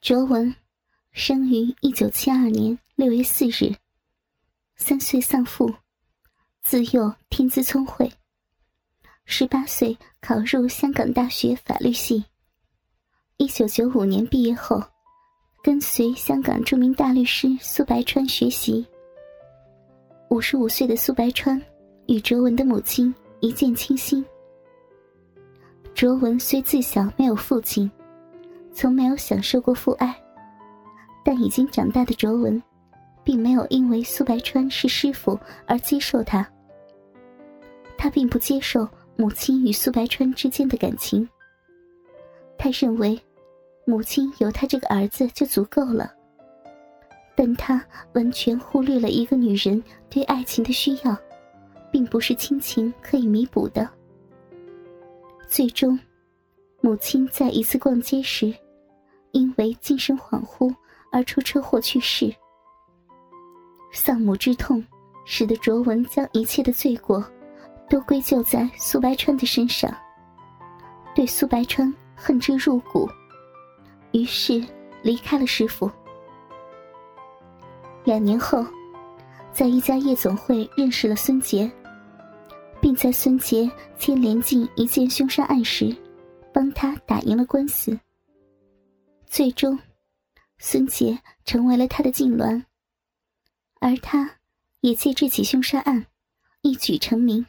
卓文，生于一九七二年六月四日，三岁丧父，自幼天资聪慧。十八岁考入香港大学法律系。一九九五年毕业后，跟随香港著名大律师苏白川学习。五十五岁的苏白川与卓文的母亲一见倾心。卓文虽自小没有父亲。从没有享受过父爱，但已经长大的卓文，并没有因为苏白川是师傅而接受他。他并不接受母亲与苏白川之间的感情。他认为，母亲有他这个儿子就足够了。但他完全忽略了一个女人对爱情的需要，并不是亲情可以弥补的。最终，母亲在一次逛街时。因为精神恍惚而出车祸去世，丧母之痛使得卓文将一切的罪过都归咎在苏白川的身上，对苏白川恨之入骨，于是离开了师傅。两年后，在一家夜总会认识了孙杰，并在孙杰牵连进一件凶杀案时，帮他打赢了官司。最终，孙杰成为了他的痉挛，而他也借这起凶杀案一举成名，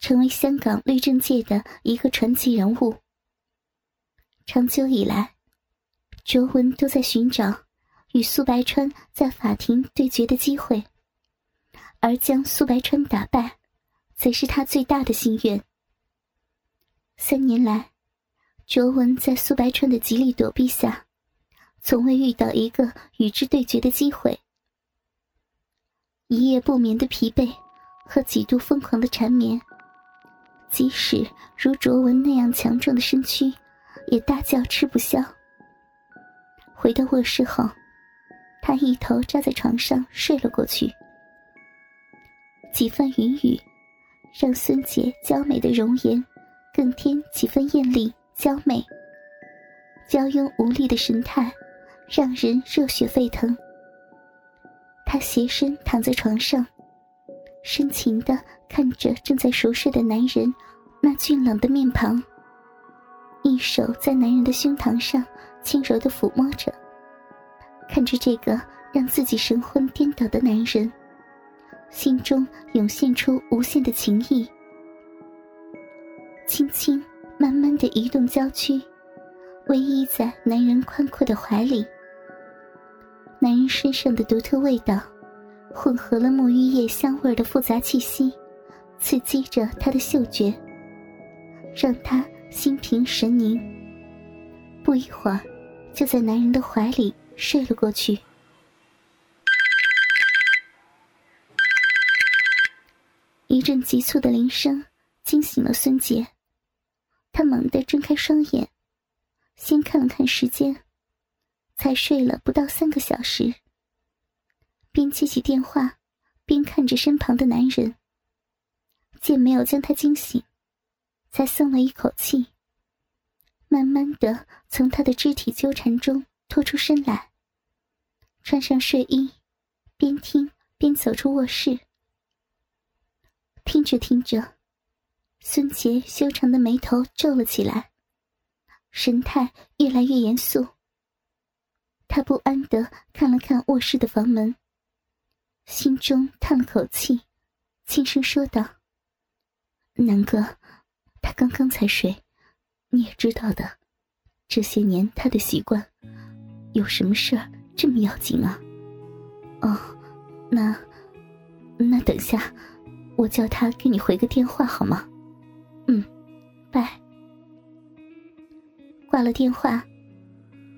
成为香港律政界的一个传奇人物。长久以来，卓文都在寻找与苏白川在法庭对决的机会，而将苏白川打败，则是他最大的心愿。三年来。卓文在苏白川的极力躲避下，从未遇到一个与之对决的机会。一夜不眠的疲惫和几度疯狂的缠绵，即使如卓文那样强壮的身躯，也大叫吃不消。回到卧室后，他一头扎在床上睡了过去。几番云雨，让孙杰娇美的容颜更添几分艳丽。娇美、娇慵无力的神态，让人热血沸腾。她斜身躺在床上，深情的看着正在熟睡的男人那俊朗的面庞，一手在男人的胸膛上轻柔的抚摸着，看着这个让自己神魂颠倒的男人，心中涌现出无限的情意，轻轻。慢慢的移动娇躯，偎依在男人宽阔的怀里。男人身上的独特味道，混合了沐浴液香味的复杂气息，刺激着他的嗅觉，让他心平神宁。不一会儿，就在男人的怀里睡了过去。一阵急促的铃声惊醒了孙杰。他猛地睁开双眼，先看了看时间，才睡了不到三个小时。边接起电话，边看着身旁的男人，见没有将他惊醒，才松了一口气。慢慢的从他的肢体纠缠中脱出身来，穿上睡衣，边听边走出卧室。听着听着。孙杰修长的眉头皱了起来，神态越来越严肃。他不安的看了看卧室的房门，心中叹了口气，轻声说道：“南哥，他刚刚才睡，你也知道的，这些年他的习惯，有什么事儿这么要紧啊？哦，那，那等下，我叫他给你回个电话好吗？”嗯，拜。挂了电话，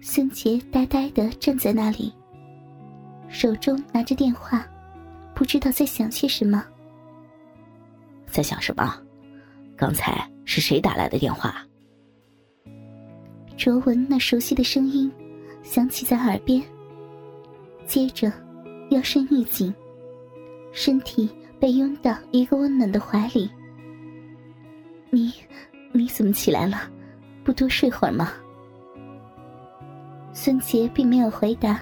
孙杰呆呆的站在那里，手中拿着电话，不知道在想些什么。在想什么？刚才是谁打来的电话？卓文那熟悉的声音响起在耳边，接着腰身一紧，身体被拥到一个温暖的怀里。你，你怎么起来了？不多睡会儿吗？孙杰并没有回答，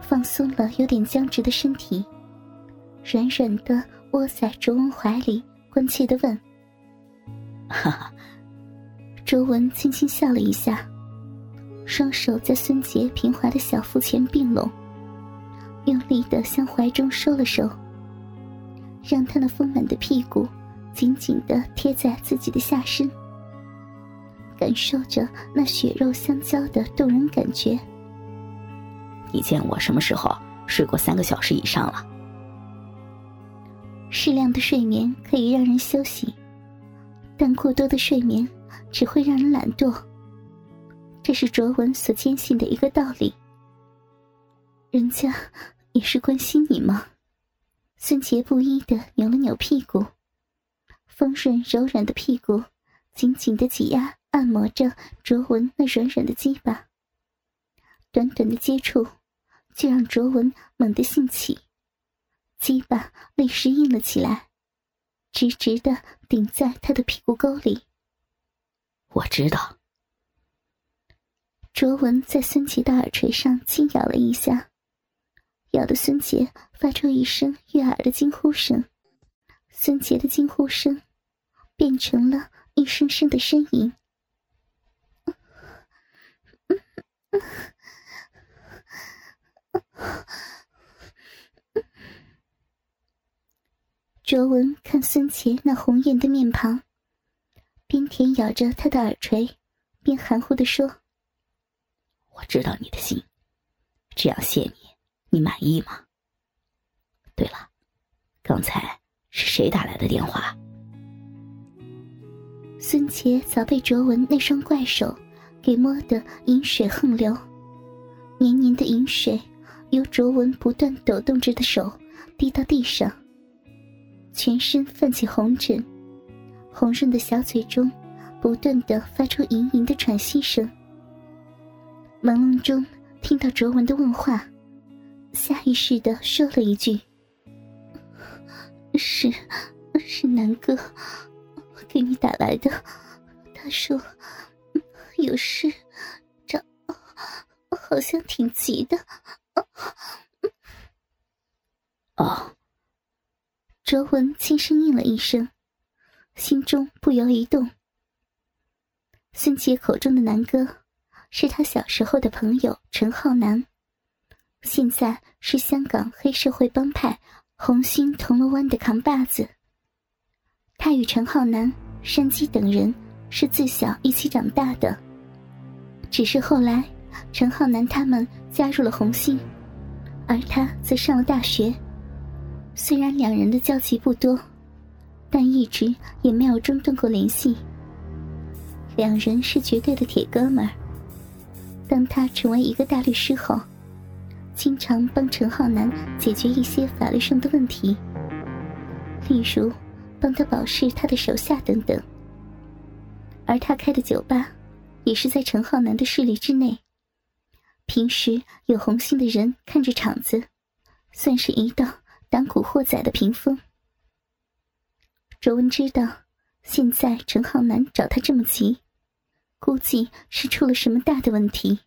放松了有点僵直的身体，软软的窝在卓文怀里，关切的问：“哈哈。”卓文轻轻笑了一下，双手在孙杰平滑的小腹前并拢，用力的向怀中收了收，让他那丰满的屁股紧紧的贴在自己的下身，感受着那血肉相交的动人感觉。你见我什么时候睡过三个小时以上了？适量的睡眠可以让人休息，但过多的睡眠。只会让人懒惰，这是卓文所坚信的一个道理。人家也是关心你吗？孙杰不依的扭了扭屁股，丰润柔软的屁股紧紧的挤压按摩着卓文那软软的鸡巴。短短的接触，就让卓文猛地兴起，鸡巴立时硬了起来，直直的顶在他的屁股沟里。我知道。卓文在孙杰的耳垂上轻咬了一下，咬得孙杰发出一声悦耳的惊呼声。孙杰的惊呼声变成了一声声的呻吟。卓文看孙杰那红艳的面庞。边舔咬着他的耳垂，边含糊的说：“我知道你的心，这样谢你，你满意吗？对了，刚才是谁打来的电话？”孙杰早被卓文那双怪手给摸得饮水横流，黏黏的饮水由卓文不断抖动着的手滴到地上，全身泛起红疹。红润的小嘴中，不断的发出盈盈的喘息声。朦胧中听到卓文的问话，下意识的说了一句：“是，是南哥给你打来的。他说有事，找，好像挺急的。”哦，卓文轻声应了一声。心中不由一动。孙杰口中的南哥，是他小时候的朋友陈浩南，现在是香港黑社会帮派红星铜锣湾的扛把子。他与陈浩南、山鸡等人是自小一起长大的，只是后来陈浩南他们加入了红星，而他则上了大学。虽然两人的交集不多。但一直也没有中断过联系。两人是绝对的铁哥们儿。当他成为一个大律师后，经常帮陈浩南解决一些法律上的问题，例如帮他保释他的手下等等。而他开的酒吧，也是在陈浩南的势力之内。平时有红星的人看着场子，算是一道挡古惑仔的屏风。卓文知道，现在陈浩南找他这么急，估计是出了什么大的问题。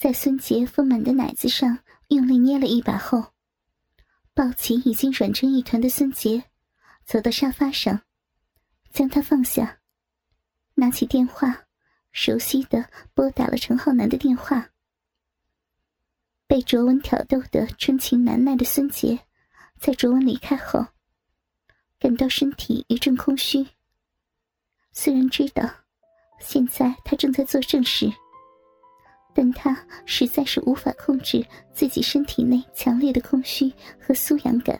在孙杰丰满的奶子上用力捏了一把后，抱起已经软成一团的孙杰，走到沙发上，将他放下，拿起电话，熟悉的拨打了陈浩南的电话。被卓文挑逗的春情难耐的孙杰，在卓文离开后。感到身体一阵空虚。虽然知道现在他正在做正事，但他实在是无法控制自己身体内强烈的空虚和酥痒感。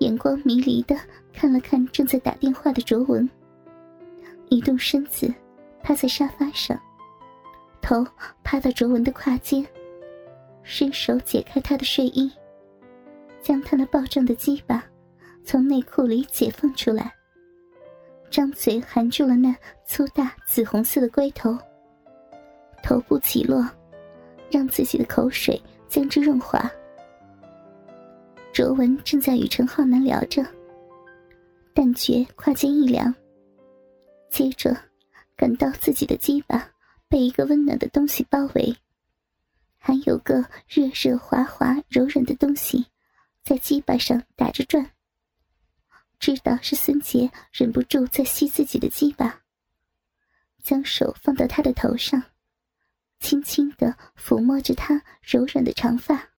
眼光迷离的看了看正在打电话的卓文，移动身子，趴在沙发上，头趴到卓文的胯间，伸手解开他的睡衣，将他那暴胀的鸡巴。从内裤里解放出来，张嘴含住了那粗大紫红色的龟头。头部起落，让自己的口水将之润滑。卓文正在与陈浩南聊着，但觉胯间一凉，接着感到自己的鸡巴被一个温暖的东西包围，还有个热热滑滑柔软的东西在鸡巴上打着转。知道是孙杰忍不住在吸自己的鸡巴，将手放到他的头上，轻轻地抚摸着她柔软的长发。